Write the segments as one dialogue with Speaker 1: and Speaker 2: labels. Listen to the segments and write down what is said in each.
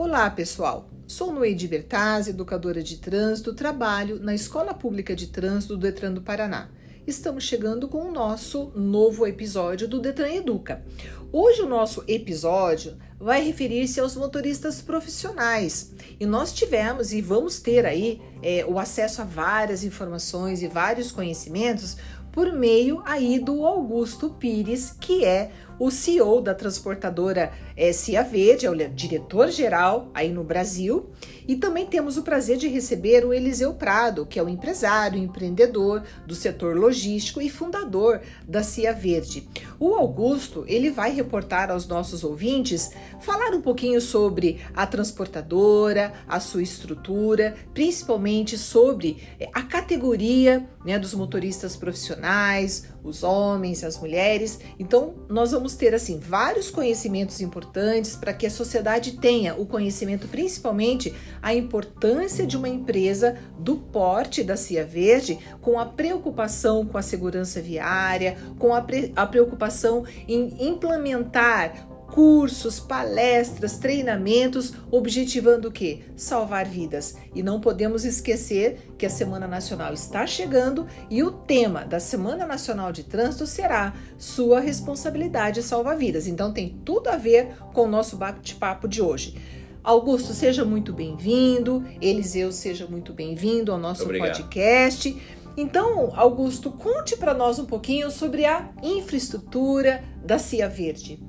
Speaker 1: Olá, pessoal. Sou Noede Bertazzi, educadora de trânsito, trabalho na Escola Pública de Trânsito do Detran do Paraná. Estamos chegando com o nosso novo episódio do Detran Educa. Hoje o nosso episódio vai referir-se aos motoristas profissionais. E nós tivemos e vamos ter aí é, o acesso a várias informações e vários conhecimentos por meio aí do Augusto Pires, que é o CEO da transportadora é, Cia Verde, é o diretor-geral aí no Brasil. E também temos o prazer de receber o Eliseu Prado, que é o empresário, empreendedor do setor logístico e fundador da Cia Verde. O Augusto, ele vai reportar aos nossos ouvintes, falar um pouquinho sobre a transportadora, a sua estrutura, principalmente sobre é, a categoria né, dos motoristas profissionais, os homens, as mulheres. Então, nós vamos ter assim vários conhecimentos importantes para que a sociedade tenha o conhecimento, principalmente a importância de uma empresa do porte da Cia Verde, com a preocupação com a segurança viária, com a, pre a preocupação em implementar cursos, palestras, treinamentos, objetivando o quê? Salvar vidas. E não podemos esquecer que a Semana Nacional está chegando e o tema da Semana Nacional de Trânsito será sua responsabilidade salvar vidas. Então tem tudo a ver com o nosso bate-papo de hoje. Augusto, seja muito bem-vindo. Eliseu, seja muito bem-vindo ao nosso Obrigado. podcast. Então, Augusto, conte para nós um pouquinho sobre a infraestrutura da Cia Verde.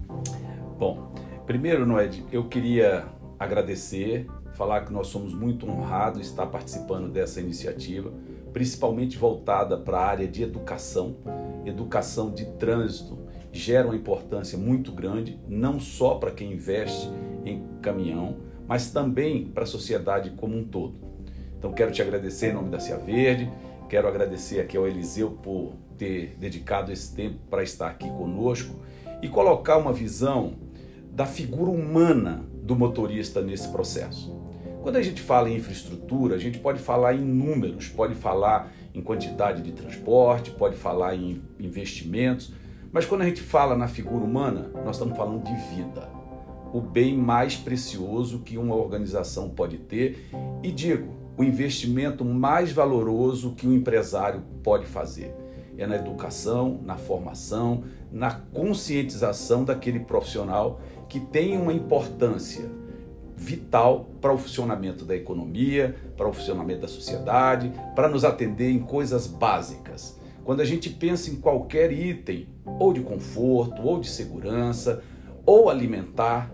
Speaker 2: Bom, primeiro, Noed, eu queria agradecer, falar que nós somos muito honrados estar participando dessa iniciativa, principalmente voltada para a área de educação, educação de trânsito, gera uma importância muito grande, não só para quem investe em caminhão, mas também para a sociedade como um todo. Então quero te agradecer em nome da Cia Verde, quero agradecer aqui ao Eliseu por ter dedicado esse tempo para estar aqui conosco e colocar uma visão da figura humana do motorista nesse processo. Quando a gente fala em infraestrutura, a gente pode falar em números, pode falar em quantidade de transporte, pode falar em investimentos, mas quando a gente fala na figura humana, nós estamos falando de vida. O bem mais precioso que uma organização pode ter e digo, o investimento mais valoroso que um empresário pode fazer é na educação, na formação, na conscientização daquele profissional que tem uma importância vital para o funcionamento da economia, para o funcionamento da sociedade, para nos atender em coisas básicas. Quando a gente pensa em qualquer item, ou de conforto, ou de segurança, ou alimentar,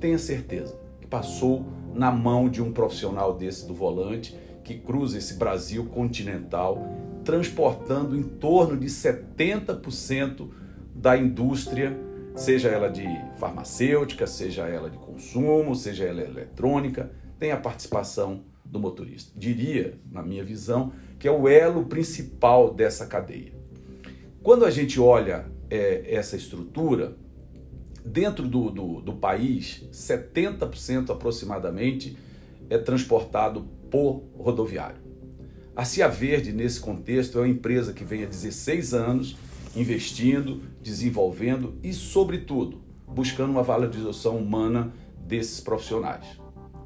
Speaker 2: tenha certeza que passou na mão de um profissional desse do volante que cruza esse Brasil continental, transportando em torno de 70% da indústria seja ela de farmacêutica, seja ela de consumo, seja ela eletrônica, tem a participação do motorista. Diria, na minha visão, que é o elo principal dessa cadeia. Quando a gente olha é, essa estrutura, dentro do, do, do país, 70% aproximadamente é transportado por rodoviário. A Cia Verde, nesse contexto, é uma empresa que vem há 16 anos investindo, desenvolvendo e, sobretudo, buscando uma valorização humana desses profissionais.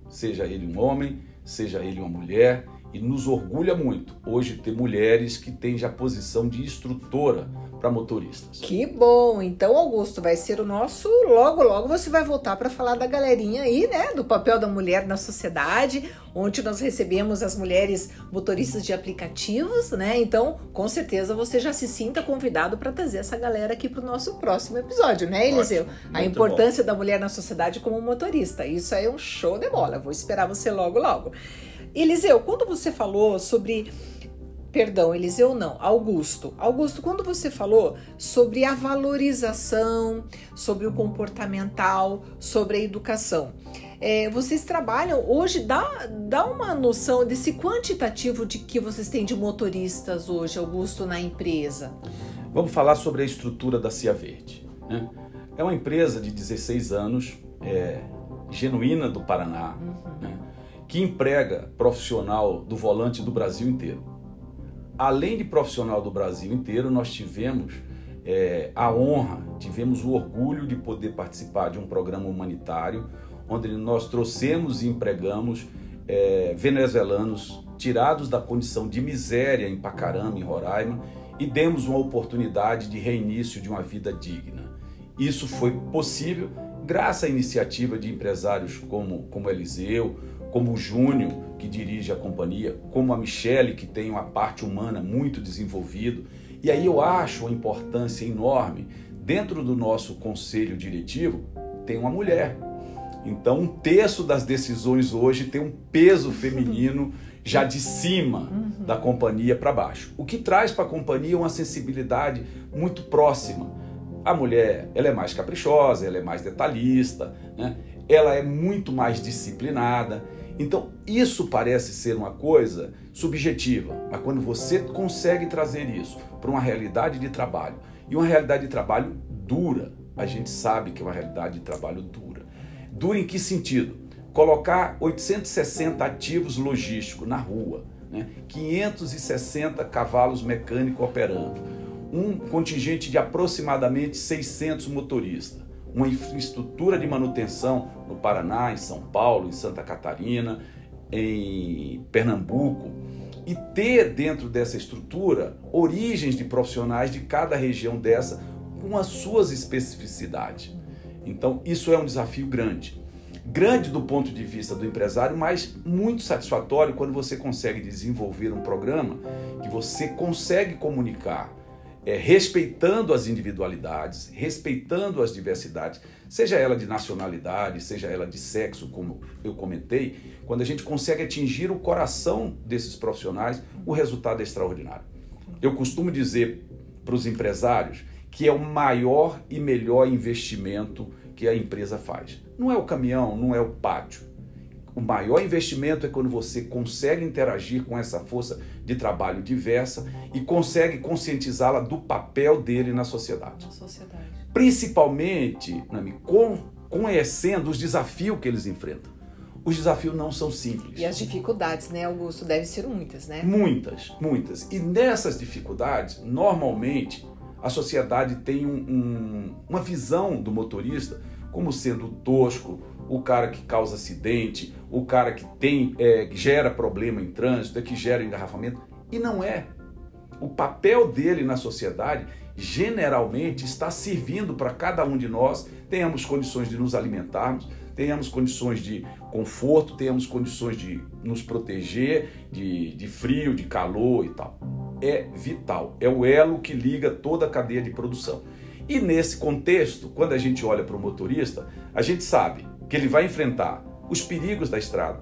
Speaker 2: Seja ele um homem, seja ele uma mulher, e nos orgulha muito hoje ter mulheres que têm já posição de instrutora para motoristas.
Speaker 1: Que bom! Então, Augusto, vai ser o nosso. Logo, logo você vai voltar para falar da galerinha aí, né? Do papel da mulher na sociedade, onde nós recebemos as mulheres motoristas de aplicativos, né? Então, com certeza você já se sinta convidado para trazer essa galera aqui para o nosso próximo episódio, né, Eliseu? A importância bom. da mulher na sociedade como motorista. Isso aí é um show de bola. Vou esperar você logo, logo. Eliseu, quando você falou sobre Perdão, Eliseu não, Augusto. Augusto, quando você falou sobre a valorização, sobre o comportamental, sobre a educação, é, vocês trabalham hoje, dá, dá uma noção desse quantitativo de que vocês têm de motoristas hoje, Augusto, na empresa?
Speaker 2: Vamos falar sobre a estrutura da Cia Verde. Né? É uma empresa de 16 anos, é, genuína do Paraná, uhum. né? Que emprega profissional do volante do Brasil inteiro além de profissional do Brasil inteiro, nós tivemos é, a honra, tivemos o orgulho de poder participar de um programa humanitário onde nós trouxemos e empregamos é, venezuelanos tirados da condição de miséria em Pacarama, em Roraima, e demos uma oportunidade de reinício de uma vida digna. Isso foi possível graças à iniciativa de empresários como, como Eliseu, como o Júnior, que dirige a companhia, como a Michele, que tem uma parte humana muito desenvolvida. E aí eu acho uma importância enorme. Dentro do nosso conselho diretivo, tem uma mulher. Então, um terço das decisões hoje tem um peso feminino já de cima uhum. da companhia para baixo. O que traz para a companhia uma sensibilidade muito próxima. A mulher, ela é mais caprichosa, ela é mais detalhista, né? ela é muito mais disciplinada. Então, isso parece ser uma coisa subjetiva, mas quando você consegue trazer isso para uma realidade de trabalho, e uma realidade de trabalho dura, a gente sabe que é uma realidade de trabalho dura. Dura em que sentido? Colocar 860 ativos logísticos na rua, né? 560 cavalos mecânicos operando, um contingente de aproximadamente 600 motoristas uma infraestrutura de manutenção no Paraná, em São Paulo, em Santa Catarina, em Pernambuco, e ter dentro dessa estrutura origens de profissionais de cada região dessa com as suas especificidades. Então, isso é um desafio grande. Grande do ponto de vista do empresário, mas muito satisfatório quando você consegue desenvolver um programa que você consegue comunicar é, respeitando as individualidades, respeitando as diversidades, seja ela de nacionalidade, seja ela de sexo, como eu comentei, quando a gente consegue atingir o coração desses profissionais, o resultado é extraordinário. Eu costumo dizer para os empresários que é o maior e melhor investimento que a empresa faz. Não é o caminhão, não é o pátio, o maior investimento é quando você consegue interagir com essa força de trabalho diversa e consegue conscientizá-la do papel dele na sociedade. Na sociedade. Principalmente, Nami, conhecendo os desafios que eles enfrentam. Os desafios não são simples.
Speaker 1: E as dificuldades, né, Augusto? Devem ser muitas, né?
Speaker 2: Muitas, muitas. E nessas dificuldades, normalmente, a sociedade tem um, um, uma visão do motorista como sendo tosco, o cara que causa acidente, o cara que tem é, que gera problema em trânsito, é que gera engarrafamento. E não é. O papel dele na sociedade generalmente está servindo para cada um de nós tenhamos condições de nos alimentarmos, tenhamos condições de conforto, tenhamos condições de nos proteger de, de frio, de calor e tal. É vital, é o elo que liga toda a cadeia de produção. E nesse contexto, quando a gente olha para o motorista, a gente sabe que ele vai enfrentar os perigos da estrada,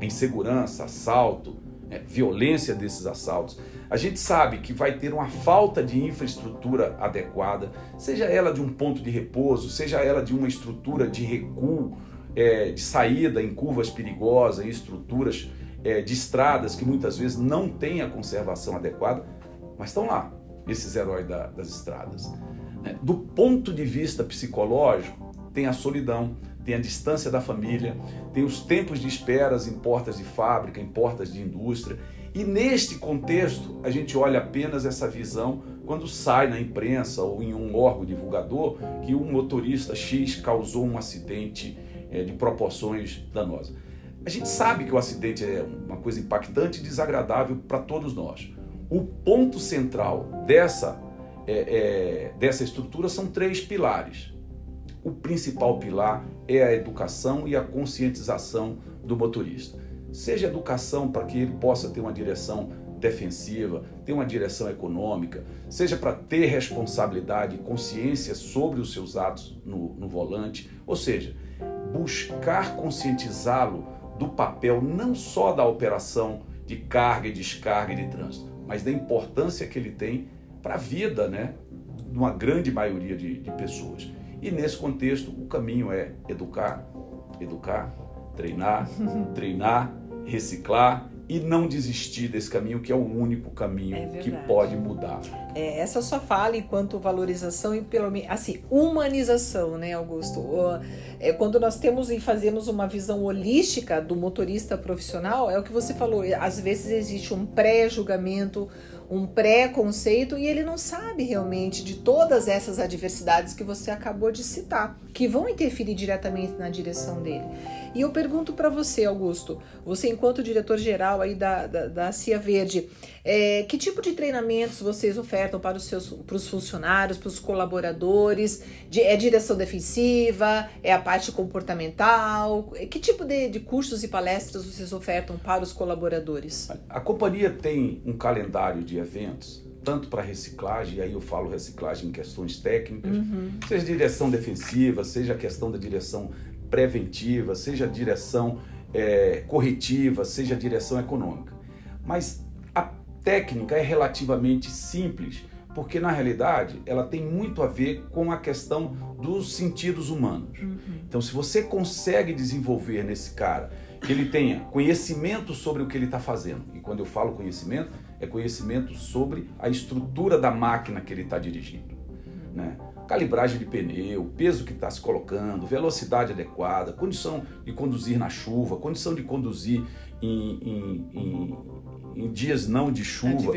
Speaker 2: insegurança, assalto, é, violência desses assaltos. A gente sabe que vai ter uma falta de infraestrutura adequada, seja ela de um ponto de repouso, seja ela de uma estrutura de recuo, é, de saída em curvas perigosas, em estruturas é, de estradas que muitas vezes não têm a conservação adequada, mas estão lá, esses heróis da, das estradas. Né? Do ponto de vista psicológico, tem a solidão, tem a distância da família, tem os tempos de esperas em portas de fábrica, em portas de indústria. E neste contexto, a gente olha apenas essa visão quando sai na imprensa ou em um órgão divulgador que um motorista X causou um acidente é, de proporções danosas. A gente sabe que o acidente é uma coisa impactante e desagradável para todos nós. O ponto central dessa, é, é, dessa estrutura são três pilares o principal pilar é a educação e a conscientização do motorista. Seja educação para que ele possa ter uma direção defensiva, ter uma direção econômica, seja para ter responsabilidade e consciência sobre os seus atos no, no volante, ou seja, buscar conscientizá-lo do papel não só da operação de carga e descarga e de trânsito, mas da importância que ele tem para a vida, né, de uma grande maioria de, de pessoas. E nesse contexto, o caminho é educar, educar, treinar, treinar, reciclar e não desistir desse caminho que é o único caminho é que pode mudar.
Speaker 1: É, essa só fala enquanto valorização e pelo menos assim humanização, né, Augusto? É, quando nós temos e fazemos uma visão holística do motorista profissional, é o que você falou. Às vezes existe um pré-julgamento, um pré-conceito e ele não sabe realmente de todas essas adversidades que você acabou de citar, que vão interferir diretamente na direção dele. E eu pergunto para você, Augusto, você enquanto diretor-geral aí da, da, da Cia Verde, é, que tipo de treinamentos vocês ofertam para os seus para os funcionários, para os colaboradores? De, é direção defensiva? É a parte comportamental? Que tipo de, de cursos e palestras vocês ofertam para os colaboradores?
Speaker 2: A companhia tem um calendário de eventos tanto para reciclagem, e aí eu falo reciclagem em questões técnicas, uhum. seja direção defensiva, seja a questão da direção preventiva, seja direção é, corretiva, seja direção econômica. Mas a técnica é relativamente simples, porque na realidade ela tem muito a ver com a questão dos sentidos humanos. Uhum. Então, se você consegue desenvolver nesse cara que ele tenha conhecimento sobre o que ele está fazendo, e quando eu falo conhecimento, é conhecimento sobre a estrutura da máquina que ele está dirigindo. Né? Calibragem de pneu, peso que está se colocando, velocidade adequada, condição de conduzir na chuva, condição de conduzir em, em, em, em dias não de chuva.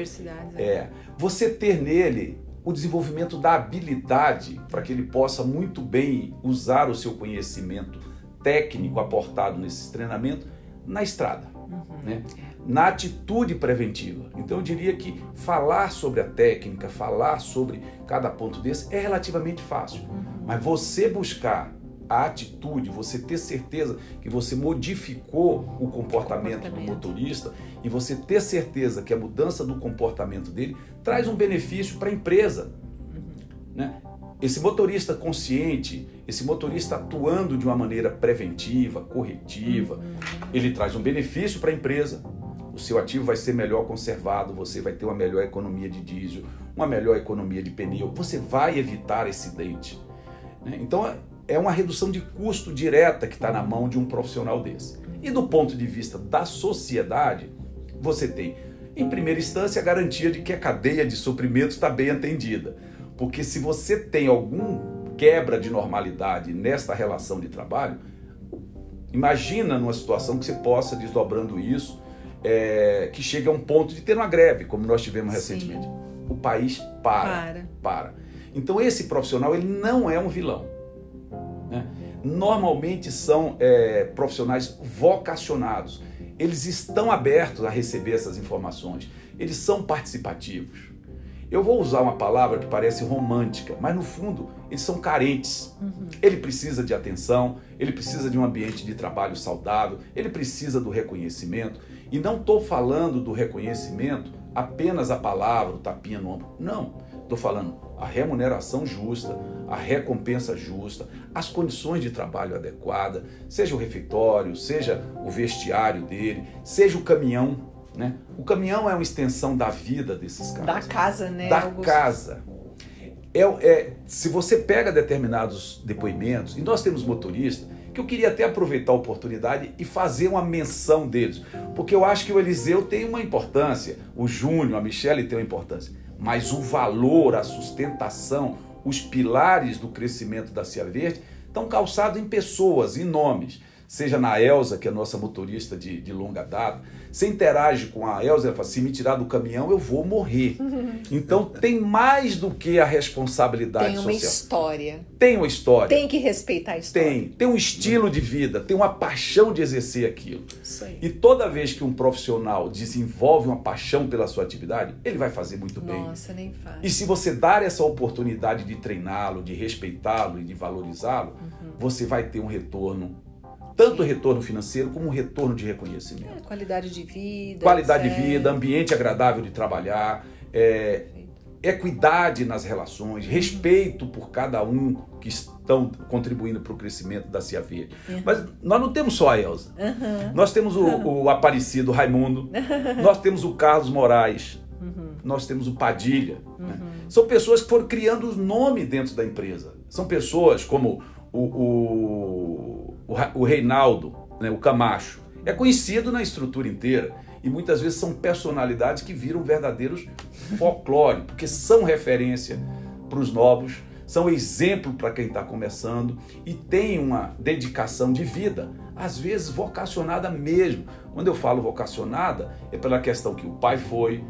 Speaker 1: É.
Speaker 2: é. Você ter nele o desenvolvimento da habilidade para que ele possa muito bem usar o seu conhecimento técnico aportado nesses treinamentos na estrada. Uhum. Né? Na atitude preventiva. Então eu diria que falar sobre a técnica, falar sobre cada ponto desse é relativamente fácil. Uhum. Mas você buscar a atitude, você ter certeza que você modificou o comportamento, comportamento, do motorista e você ter certeza que a mudança do comportamento dele traz um benefício para a empresa. Uhum. Né? Esse motorista consciente, esse motorista atuando de uma maneira preventiva, corretiva, uhum. ele traz um benefício para a empresa, o seu ativo vai ser melhor conservado, você vai ter uma melhor economia de diesel, uma melhor economia de pneu, você vai evitar acidente. Né? Então é uma redução de custo direta que está na mão de um profissional desse. E do ponto de vista da sociedade, você tem, em primeira instância, a garantia de que a cadeia de suprimentos está bem atendida. Porque se você tem algum quebra de normalidade nesta relação de trabalho, imagina numa situação que você possa, desdobrando isso, é, que chega a um ponto de ter uma greve, como nós tivemos Sim. recentemente. O país para, para. Para. Então esse profissional ele não é um vilão. Né? Normalmente são é, profissionais vocacionados. Eles estão abertos a receber essas informações. Eles são participativos. Eu vou usar uma palavra que parece romântica, mas no fundo eles são carentes. Uhum. Ele precisa de atenção, ele precisa de um ambiente de trabalho saudável, ele precisa do reconhecimento. E não estou falando do reconhecimento apenas a palavra, o tapinha no ombro. Não. Estou falando a remuneração justa, a recompensa justa, as condições de trabalho adequadas, seja o refeitório, seja o vestiário dele, seja o caminhão. Né? O caminhão é uma extensão da vida desses caras.
Speaker 1: Da casa, né?
Speaker 2: Da Augusto? casa. É, é, se você pega determinados depoimentos, e nós temos motoristas que eu queria até aproveitar a oportunidade e fazer uma menção deles, porque eu acho que o Eliseu tem uma importância, o Júnior, a Michelle tem uma importância, mas o valor, a sustentação, os pilares do crescimento da Cia Verde estão calçados em pessoas, em nomes seja na Elsa, que é a nossa motorista de, de longa data, você interage com a Elsa, ela fala, se me tirar do caminhão, eu vou morrer. Então tem mais do que a responsabilidade social.
Speaker 1: Tem uma social. história.
Speaker 2: Tem uma história.
Speaker 1: Tem que respeitar a história.
Speaker 2: Tem. Tem um estilo de vida, tem uma paixão de exercer aquilo. Isso aí. E toda vez que um profissional desenvolve uma paixão pela sua atividade, ele vai fazer muito bem.
Speaker 1: Nossa, nem faz.
Speaker 2: E se você dar essa oportunidade de treiná-lo, de respeitá-lo e de valorizá-lo, uhum. você vai ter um retorno tanto retorno financeiro como retorno de reconhecimento.
Speaker 1: É, qualidade de vida.
Speaker 2: Qualidade de vida, ambiente agradável de trabalhar, é, equidade nas relações, uhum. respeito por cada um que estão contribuindo para o crescimento da Cia Verde. Uhum. Mas nós não temos só a Elza. Uhum. Nós temos o, o Aparecido Raimundo, nós temos o Carlos Moraes, uhum. nós temos o Padilha. Né? Uhum. São pessoas que foram criando o nome dentro da empresa. São pessoas como o, o, o Reinaldo, né, o Camacho, é conhecido na estrutura inteira. E muitas vezes são personalidades que viram verdadeiros folclore, porque são referência para os novos, são exemplo para quem está começando e tem uma dedicação de vida, às vezes vocacionada mesmo. Quando eu falo vocacionada, é pela questão que o pai foi,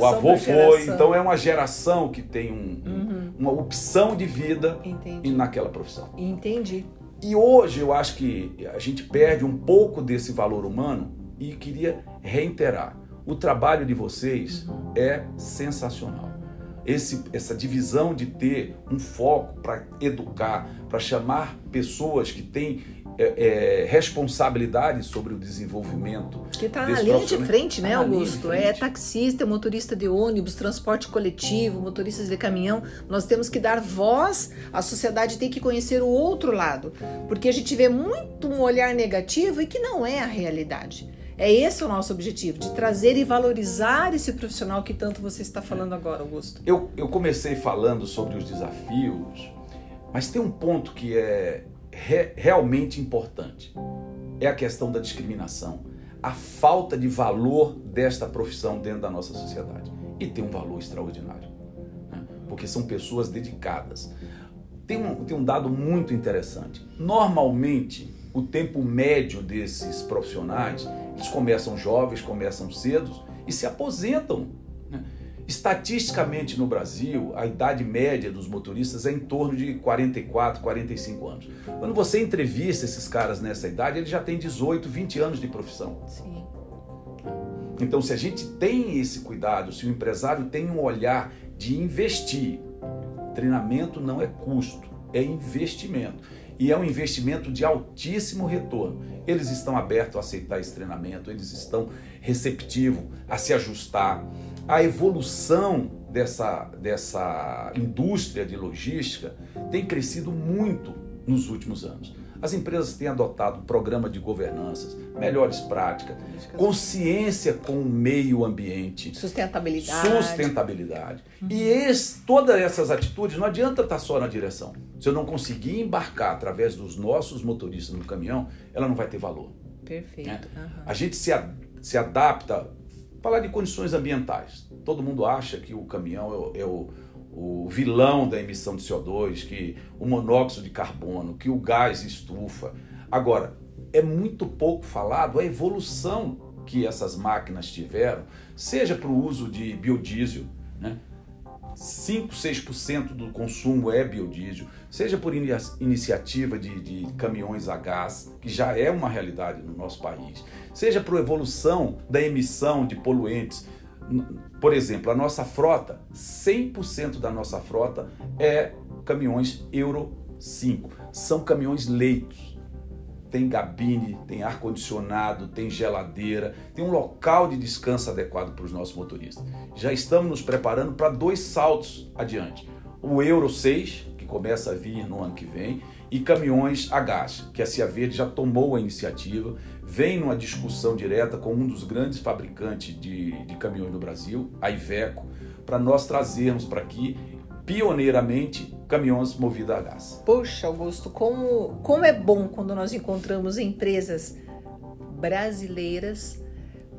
Speaker 2: o avô foi, então é uma geração que tem um, uhum. uma opção de vida
Speaker 1: Entendi.
Speaker 2: naquela profissão.
Speaker 1: Entendi.
Speaker 2: E hoje eu acho que a gente perde um pouco desse valor humano e queria reiterar. O trabalho de vocês é sensacional. Esse, essa divisão de ter um foco para educar, para chamar pessoas que têm é, é, responsabilidade sobre o desenvolvimento.
Speaker 1: Que está na linha de frente, né, tá Augusto? É taxista, motorista de ônibus, transporte coletivo, motoristas de caminhão. Nós temos que dar voz, a sociedade tem que conhecer o outro lado, porque a gente vê muito um olhar negativo e que não é a realidade. É esse o nosso objetivo, de trazer e valorizar esse profissional que tanto você está falando agora, Augusto.
Speaker 2: Eu, eu comecei falando sobre os desafios, mas tem um ponto que é re, realmente importante. É a questão da discriminação, a falta de valor desta profissão dentro da nossa sociedade. E tem um valor extraordinário, né? porque são pessoas dedicadas. Tem um, tem um dado muito interessante. Normalmente, o tempo médio desses profissionais, eles começam jovens, começam cedo e se aposentam. Né? Estatisticamente no Brasil, a idade média dos motoristas é em torno de 44, 45 anos. Quando você entrevista esses caras nessa idade, eles já têm 18, 20 anos de profissão.
Speaker 1: Sim.
Speaker 2: Então, se a gente tem esse cuidado, se o empresário tem um olhar de investir, treinamento não é custo, é investimento e é um investimento de altíssimo retorno. Eles estão abertos a aceitar esse treinamento, eles estão receptivos a se ajustar. A evolução dessa, dessa indústria de logística tem crescido muito nos últimos anos. As empresas têm adotado programa de governanças, melhores práticas, consciência com o meio ambiente,
Speaker 1: sustentabilidade.
Speaker 2: Sustentabilidade. Uhum. E esse, todas essas atitudes não adianta estar só na direção. Se eu não conseguir embarcar através dos nossos motoristas no caminhão, ela não vai ter valor.
Speaker 1: Perfeito. Né?
Speaker 2: Uhum. A gente se, se adapta. Falar de condições ambientais. Todo mundo acha que o caminhão é, é o o vilão da emissão de CO2, que o monóxido de carbono, que o gás estufa. Agora, é muito pouco falado a evolução que essas máquinas tiveram, seja para o uso de biodiesel? 5, 6% do consumo é biodiesel, seja por iniciativa de, de, caminhões a gás, que já é uma realidade no nosso país, seja por evolução da emissão de poluentes por exemplo, a nossa frota, 100% da nossa frota é caminhões Euro 5. São caminhões leitos. Tem gabine, tem ar-condicionado, tem geladeira, tem um local de descanso adequado para os nossos motoristas. Já estamos nos preparando para dois saltos adiante. O Euro 6, que começa a vir no ano que vem, e caminhões a gás, que a Cia Verde já tomou a iniciativa, vem numa discussão direta com um dos grandes fabricantes de, de caminhões no Brasil, a Iveco, para nós trazermos para aqui pioneiramente caminhões movidos a gás.
Speaker 1: Poxa, Augusto, como, como é bom quando nós encontramos empresas brasileiras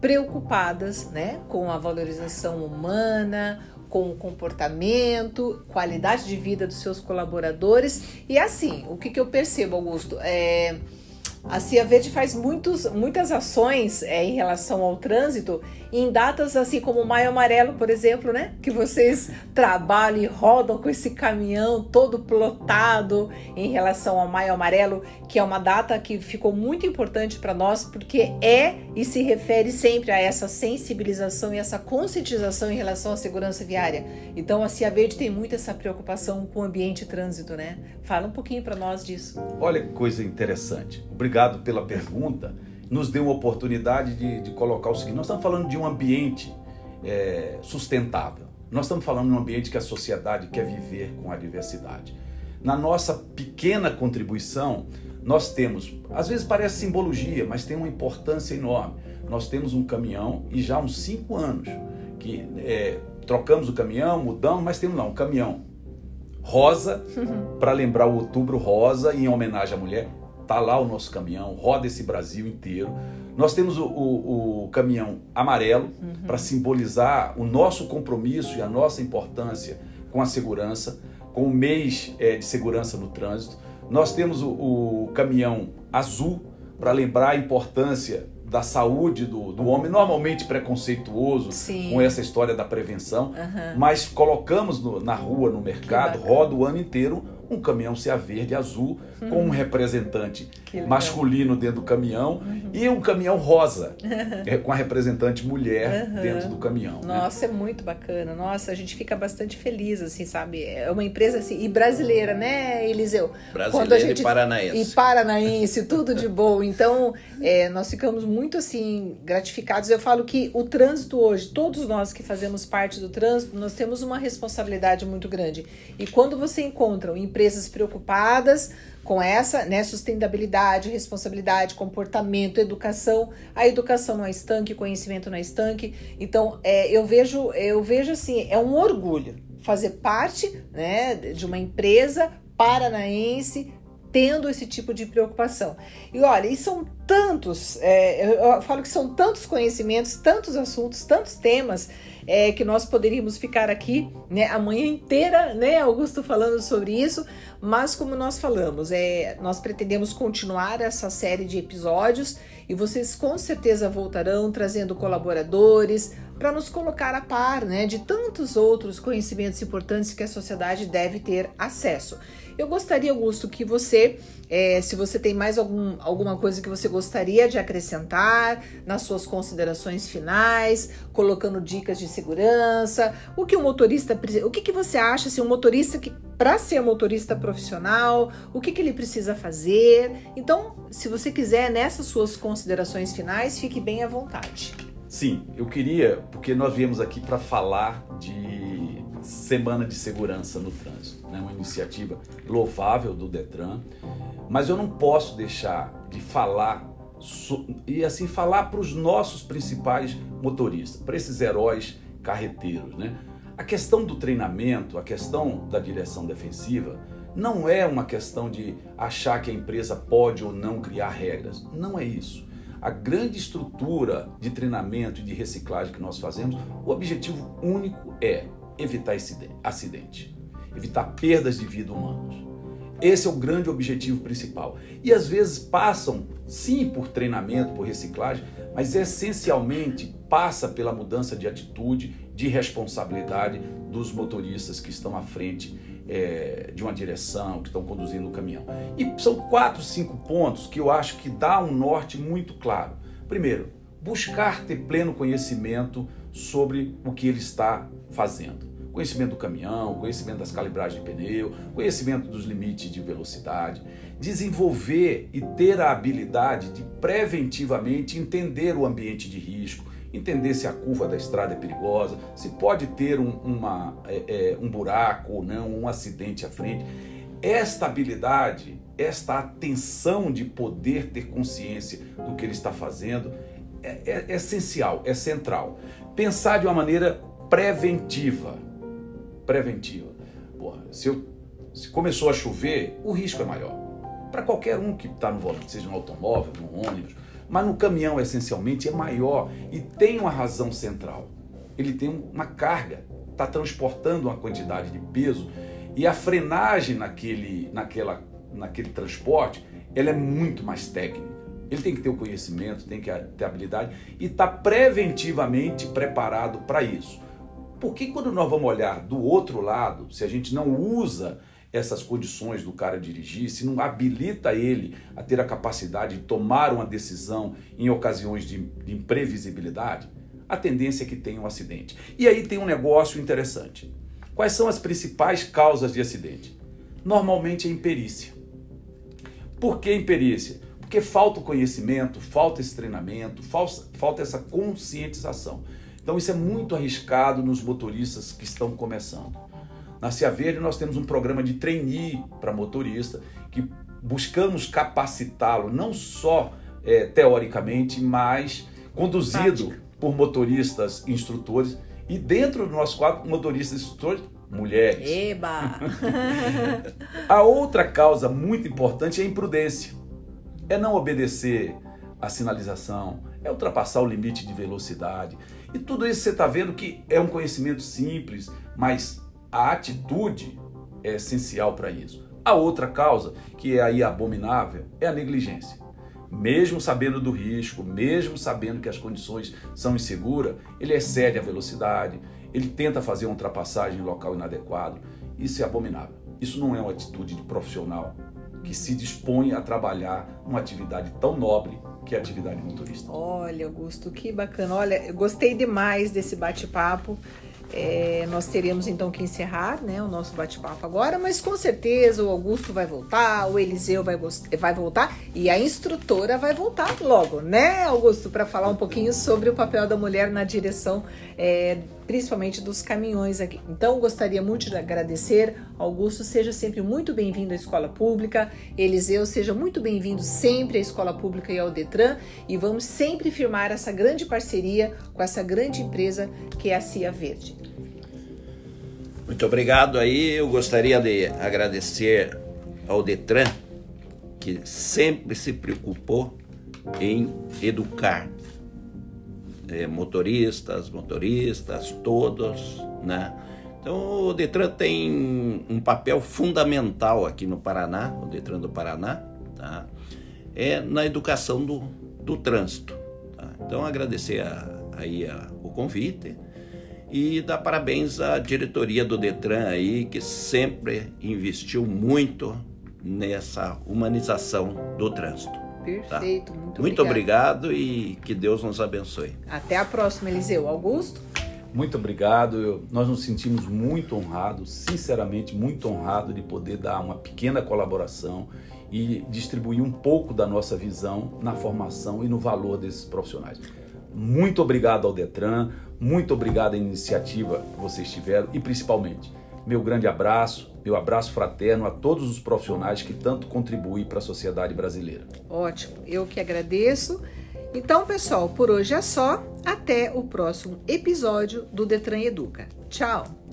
Speaker 1: preocupadas né, com a valorização humana, com o comportamento, qualidade de vida dos seus colaboradores. E assim, o que, que eu percebo, Augusto? É a Cia Verde faz muitos, muitas ações é, em relação ao trânsito em datas assim como Maio Amarelo, por exemplo, né? Que vocês trabalham e rodam com esse caminhão todo plotado em relação ao Maio Amarelo, que é uma data que ficou muito importante para nós, porque é e se refere sempre a essa sensibilização e essa conscientização em relação à segurança viária. Então a Cia Verde tem muito essa preocupação com o ambiente trânsito, né? Fala um pouquinho para nós disso.
Speaker 2: Olha que coisa interessante. Obrigado pela pergunta nos deu a oportunidade de, de colocar o seguinte: nós estamos falando de um ambiente é, sustentável, nós estamos falando de um ambiente que a sociedade quer viver com a diversidade. Na nossa pequena contribuição, nós temos, às vezes parece simbologia, mas tem uma importância enorme. Nós temos um caminhão e já há uns cinco anos que é, trocamos o caminhão, mudamos, mas temos lá um caminhão rosa para lembrar o Outubro Rosa em homenagem à mulher Tá lá o nosso caminhão, roda esse Brasil inteiro. Nós temos o, o, o caminhão amarelo uhum. para simbolizar o nosso compromisso e a nossa importância com a segurança, com o mês é, de segurança no trânsito. Nós temos o, o caminhão azul para lembrar a importância da saúde do, do homem, normalmente preconceituoso
Speaker 1: Sim.
Speaker 2: com essa história da prevenção,
Speaker 1: Aham.
Speaker 2: mas colocamos no- na rua, no mercado, roda o ano inteiro um caminhão CA verde azul com um representante
Speaker 1: Uhum. Legal.
Speaker 2: masculino dentro do caminhão e um caminhão rosa é, com a representante mulher
Speaker 1: Uhum.
Speaker 2: dentro do caminhão. né?
Speaker 1: Nossa, é muito bacana. Nossa, a gente fica bastante feliz, assim, sabe? É uma empresa assim, e brasileira, né, Eliseu? Quando a
Speaker 3: Brasileiro
Speaker 1: gente-
Speaker 3: e paranaense.
Speaker 1: E paranaense, tudo de bom. Então, é, nós ficamos muito assim gratificados. Eu falo que o trânsito hoje, todos nós que fazemos parte do trânsito, nós temos uma responsabilidade muito grande. E quando você encontra empresas preocupadas com essa né, sustentabilidade, responsabilidade, comportamento, educação, a educação não é estanque, o conhecimento não é estanque. Então, é, eu vejo, eu vejo assim, é um orgulho fazer parte né, de uma empresa paranaense tendo esse tipo de preocupação. E olha, e são tantos, é, eu, eu falo que são tantos conhecimentos, tantos assuntos, tantos temas é, que nós poderíamos ficar aqui né, a manhã inteira, né, Augusto, falando sobre isso, mas como nós falamos, é, nós pretendemos continuar essa série de episódios e vocês com certeza voltarão trazendo colaboradores para nos colocar a par né, de tantos outros conhecimentos importantes que a sociedade deve ter acesso. Eu gostaria, Augusto, que você, eh, se você tem mais algum, alguma coisa que você gostaria de acrescentar nas suas considerações finais, colocando dicas de segurança, o que o motorista, o que, que você acha, assim, um motorista que, para ser motorista profissional, o que, que ele precisa fazer? Então, se você quiser, nessas suas considerações finais, fique bem à vontade.
Speaker 2: Sim, eu queria, porque nós viemos aqui para falar de Semana de Segurança no Trânsito, né? uma iniciativa louvável do Detran, mas eu não posso deixar de falar e assim falar para os nossos principais motoristas, para esses heróis carreteiros, né? A questão do treinamento, a questão da direção defensiva, não é uma questão de achar que a empresa pode ou não criar regras. Não é isso. A grande estrutura de treinamento e de reciclagem que nós fazemos, o objetivo único é evitar acidente, evitar perdas de vida humanas. Esse é o grande objetivo principal. E às vezes passam, sim, por treinamento, por reciclagem, mas essencialmente passa pela mudança de atitude, de responsabilidade dos motoristas que estão à frente eh, de uma direção, que estão conduzindo o caminhão. E são quatro, cinco pontos que eu acho que dá um norte muito claro. Primeiro, buscar ter pleno conhecimento sobre o que ele está fazendo. Conhecimento do caminhão, conhecimento das calibragens de pneu, conhecimento dos limites de velocidade. Desenvolver e ter a habilidade de preventivamente entender o ambiente de risco, entender se a curva da estrada é perigosa, se pode ter um, uma, é, é, um buraco ou não, um acidente à frente. Esta habilidade, esta atenção de poder ter consciência do que ele está fazendo é, é- é essencial, é central. Pensar de uma maneira preventiva. Preventiva. Porra, se, eu- se começou a chover, o risco é maior. Para qualquer um que está no volante, seja no automóvel, no ônibus, mas no caminhão essencialmente é maior e tem uma razão central. Ele tem uma carga, está transportando uma quantidade de peso e a frenagem naquele, naquela, naquele transporte ela é muito mais técnica. Ele tem que ter o conhecimento, tem que ter habilidade e está preventivamente preparado para isso. Porque quando nós vamos olhar do outro lado, se a gente não usa essas condições do cara dirigir, se não habilita ele a ter a capacidade de tomar uma decisão em ocasiões de, de imprevisibilidade, a tendência é que tenha um acidente. E aí tem um negócio interessante. Quais são as principais causas de acidente? Normalmente é imperícia. Por que imperícia? Porque falta o conhecimento, falta esse treinamento, falta, falta essa conscientização. Então isso é muito arriscado nos motoristas que estão começando. Na Cia Verde nós temos um programa de trainee para motorista que buscamos capacitá-lo não só eh, teoricamente, mas conduzido
Speaker 1: Prática.
Speaker 2: por motoristas instrutores e dentro do nosso quadro motoristas instrutores mulheres.
Speaker 1: Eba!
Speaker 2: A outra causa muito importante é a imprudência. É não obedecer a sinalização, é ultrapassar o limite de velocidade. E tudo isso você está vendo que é um conhecimento simples, mas a atitude é essencial para isso. A outra causa, que é aí abominável, é a negligência. mesmo sabendo do risco, mesmo sabendo que as condições são inseguras, ele excede a velocidade, ele tenta fazer uma ultrapassagem em local inadequado. Isso é abominável. Isso não é uma atitude de profissional que se dispõe a trabalhar uma atividade tão nobre que é a atividade motorista.
Speaker 1: Olha, Augusto, que bacana. Olha, eu gostei demais desse bate-papo. É, nós teremos então que encerrar né, o nosso bate-papo agora, mas com certeza o Augusto vai voltar, o Eliseu vai, vai voltar e a instrutora vai voltar logo, né, Augusto, para falar um pouquinho sobre o papel da mulher na direção, é, principalmente dos caminhões aqui. Então, gostaria muito de agradecer. Augusto, seja sempre muito bem-vindo à escola pública. Eliseu, seja muito bem-vindo sempre à escola pública e ao Detran. E vamos sempre firmar essa grande parceria com essa grande empresa que é a Cia Verde.
Speaker 3: Muito obrigado aí. Eu gostaria de agradecer ao Detran, que sempre se preocupou em educar é, motoristas, motoristas, todos, né? Então o Detran tem um papel fundamental aqui no Paraná, o Detran do Paraná, tá? É na educação do, do trânsito. Tá? Então agradecer a, aí a, o convite e dar parabéns à diretoria do Detran aí, que sempre investiu muito nessa humanização do trânsito.
Speaker 1: Tá? Perfeito, tá? muito,
Speaker 3: muito obrigado. obrigado e que Deus nos abençoe.
Speaker 1: Até a próxima, Eliseu. Augusto?
Speaker 2: Muito obrigado. Eu, nós nos sentimos muito honrados, sinceramente muito honrados de poder dar uma pequena colaboração e distribuir um pouco da nossa visão na formação e no valor desses profissionais. Muito obrigado ao Detran, muito obrigado à iniciativa que vocês tiveram e principalmente meu grande abraço, meu abraço fraterno a todos os profissionais que tanto contribuem para a sociedade brasileira.
Speaker 1: Ótimo, eu que agradeço. Então, pessoal, por hoje é só. Até o próximo episódio do Detran Educa. Tchau!